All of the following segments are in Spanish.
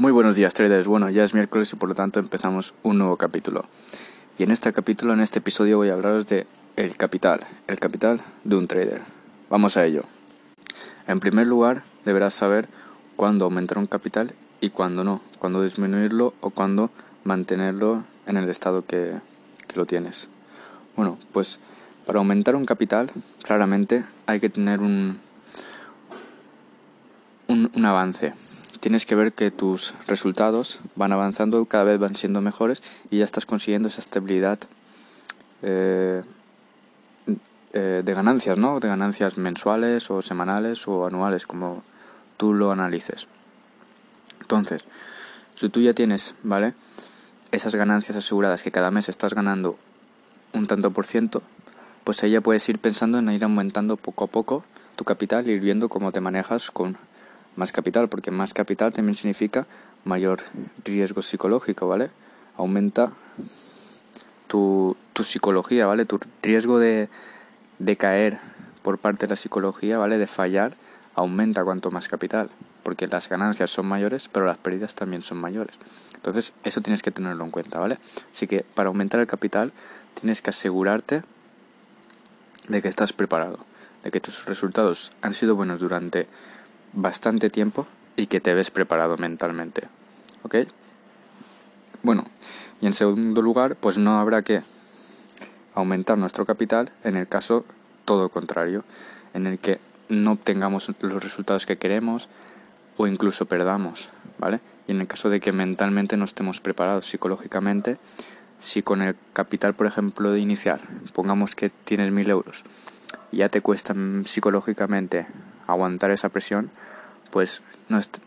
Muy buenos días traders, bueno ya es miércoles y por lo tanto empezamos un nuevo capítulo. Y en este capítulo, en este episodio voy a hablaros de el capital, el capital de un trader. Vamos a ello. En primer lugar, deberás saber cuándo aumentar un capital y cuándo no, cuándo disminuirlo o cuándo mantenerlo en el estado que, lo tienes. Bueno, pues para aumentar un capital, claramente hay que tener un, un avance tienes que ver que tus resultados van avanzando, cada vez van siendo mejores y ya estás consiguiendo esa estabilidad eh, eh, de ganancias, ¿no? De ganancias mensuales o semanales o anuales, como tú lo analices. Entonces, si tú ya tienes, ¿vale? Esas ganancias aseguradas que cada mes estás ganando un tanto por ciento, pues ahí ya puedes ir pensando en ir aumentando poco a poco tu capital, ir viendo cómo te manejas con más capital, porque más capital también significa mayor riesgo psicológico, ¿vale? Aumenta tu, tu psicología, ¿vale? Tu riesgo de, de caer por parte de la psicología, ¿vale? De fallar, aumenta cuanto más capital, porque las ganancias son mayores, pero las pérdidas también son mayores. Entonces, eso tienes que tenerlo en cuenta, ¿vale? Así que para aumentar el capital, tienes que asegurarte de que estás preparado, de que tus resultados han sido buenos durante bastante tiempo y que te ves preparado mentalmente. ¿Ok? Bueno, y en segundo lugar, pues no habrá que aumentar nuestro capital en el caso todo contrario, en el que no obtengamos los resultados que queremos o incluso perdamos, ¿vale? Y en el caso de que mentalmente no estemos preparados psicológicamente, si con el capital, por ejemplo, de iniciar, pongamos que tienes mil euros, y ya te cuesta psicológicamente aguantar esa presión, pues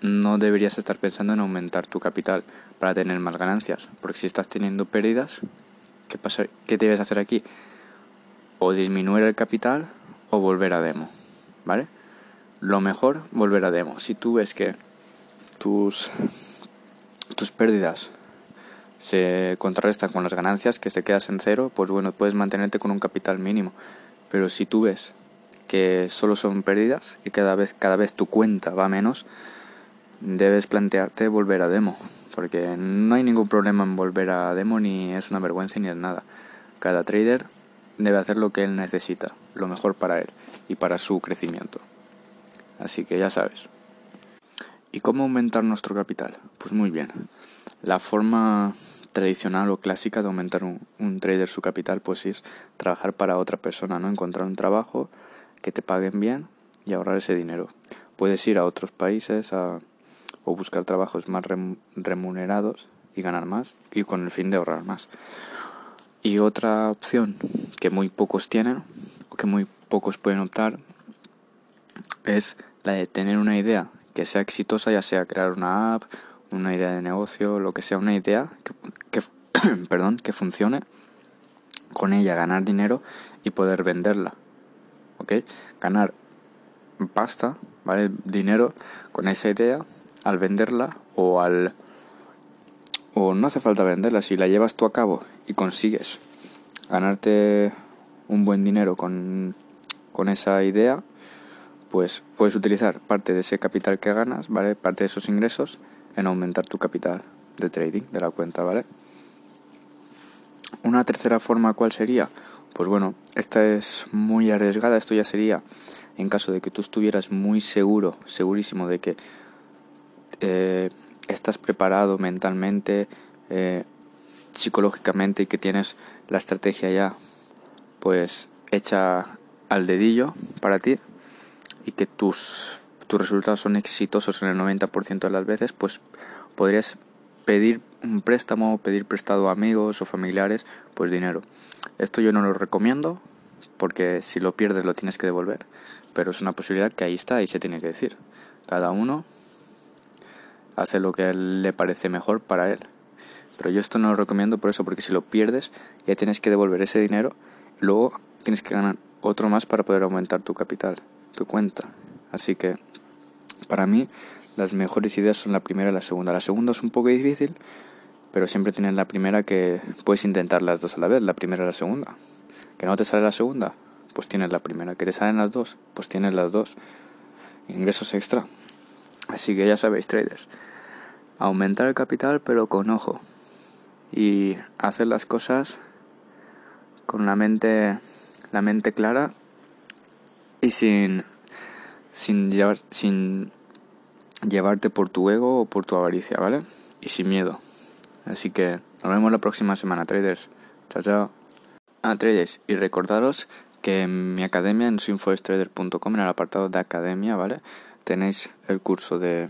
no, deberías estar pensando en aumentar tu capital para tener más ganancias. Porque si estás teniendo pérdidas, ¿qué, pasa, qué debes hacer aquí? O disminuir el capital o volver a demo. ¿Vale? Lo mejor, volver a demo. Si tú ves que tus, tus pérdidas se contrarrestan con las ganancias, que te quedas en cero, pues bueno, puedes mantenerte con un capital mínimo. Pero si tú ves que solo son pérdidas y cada vez, cada vez tu cuenta va menos, debes plantearte volver a demo, porque no hay ningún problema en volver a demo, ni es una vergüenza ni es nada. Cada trader debe hacer lo que él necesita, lo mejor para él y para su crecimiento. Así que ya sabes. ¿Y cómo aumentar nuestro capital? Pues muy bien. La forma tradicional o clásica de aumentar un, un trader su capital pues es trabajar para otra persona, ¿no? Encontrar un trabajo que te paguen bien y ahorrar ese dinero. Puedes ir a otros países o buscar trabajos más remunerados y ganar más y con el fin de ahorrar más. Y otra opción que muy pocos tienen o que muy pocos pueden optar es la de tener una idea que sea exitosa, ya sea crear una app, una idea de negocio, lo que sea, una idea que, perdón, que funcione, con ella ganar dinero y poder venderla. Ganar pasta, ¿vale? Dinero con esa idea al venderla o al... o no hace falta venderla, si la llevas tú a cabo y consigues ganarte un buen dinero con, con esa idea, pues puedes utilizar parte de ese capital que ganas, ¿vale? Parte de esos ingresos en aumentar tu capital de trading de la cuenta, ¿vale? Una tercera forma, ¿cuál sería? Pues bueno, esta es muy arriesgada, esto ya sería en caso de que tú estuvieras muy seguro, segurísimo de que eh, estás preparado mentalmente, eh, psicológicamente y que tienes la estrategia ya pues hecha al dedillo para ti y que tus, tus resultados son exitosos en el 90% de las veces, pues podrías pedir un préstamo, pedir prestado a amigos o familiares, pues dinero. Esto yo no lo recomiendo porque si lo pierdes lo tienes que devolver, pero es una posibilidad que ahí está y se tiene que decir. Cada uno hace lo que le parece mejor para él. Pero yo esto no lo recomiendo por eso, porque si lo pierdes ya tienes que devolver ese dinero, luego tienes que ganar otro más para poder aumentar tu capital, tu cuenta. Así que para mí las mejores ideas son la primera y la segunda. La segunda es un poco difícil, pero siempre tienes la primera que puedes intentar las dos a la vez, la primera y la segunda. Que no te sale la segunda, pues tienes la primera. Que te salen las dos, pues tienes las dos. Ingresos extra. Así que ya sabéis, traders. aumentar el capital pero con ojo y hacer las cosas con la mente la mente clara y sin sin llevar sin llevarte por tu ego o por tu avaricia, ¿vale? Y sin miedo. Así que nos vemos la próxima semana, traders. Chao, chao. Ah, traders, y recordaros que en mi academia en swingforestrader.com en el apartado de academia, ¿vale? Tenéis el curso de,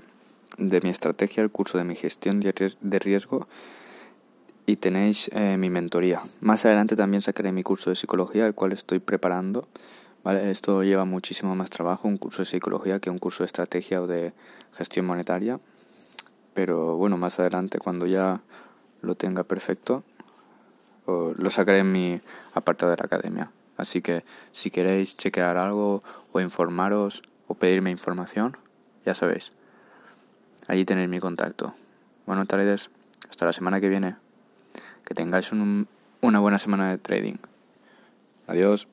de mi estrategia, el curso de mi gestión de riesgo y tenéis eh, mi mentoría. Más adelante también sacaré mi curso de psicología, el cual estoy preparando. ¿vale? Esto lleva muchísimo más trabajo, un curso de psicología, que un curso de estrategia o de gestión monetaria. Pero bueno, más adelante, cuando ya lo tenga perfecto, lo sacaré en mi apartado de la academia. Así que si queréis chequear algo o informaros o pedirme información, ya sabéis. Allí tenéis mi contacto. Bueno, traders, hasta la semana que viene. Que tengáis una buena semana de trading. Adiós.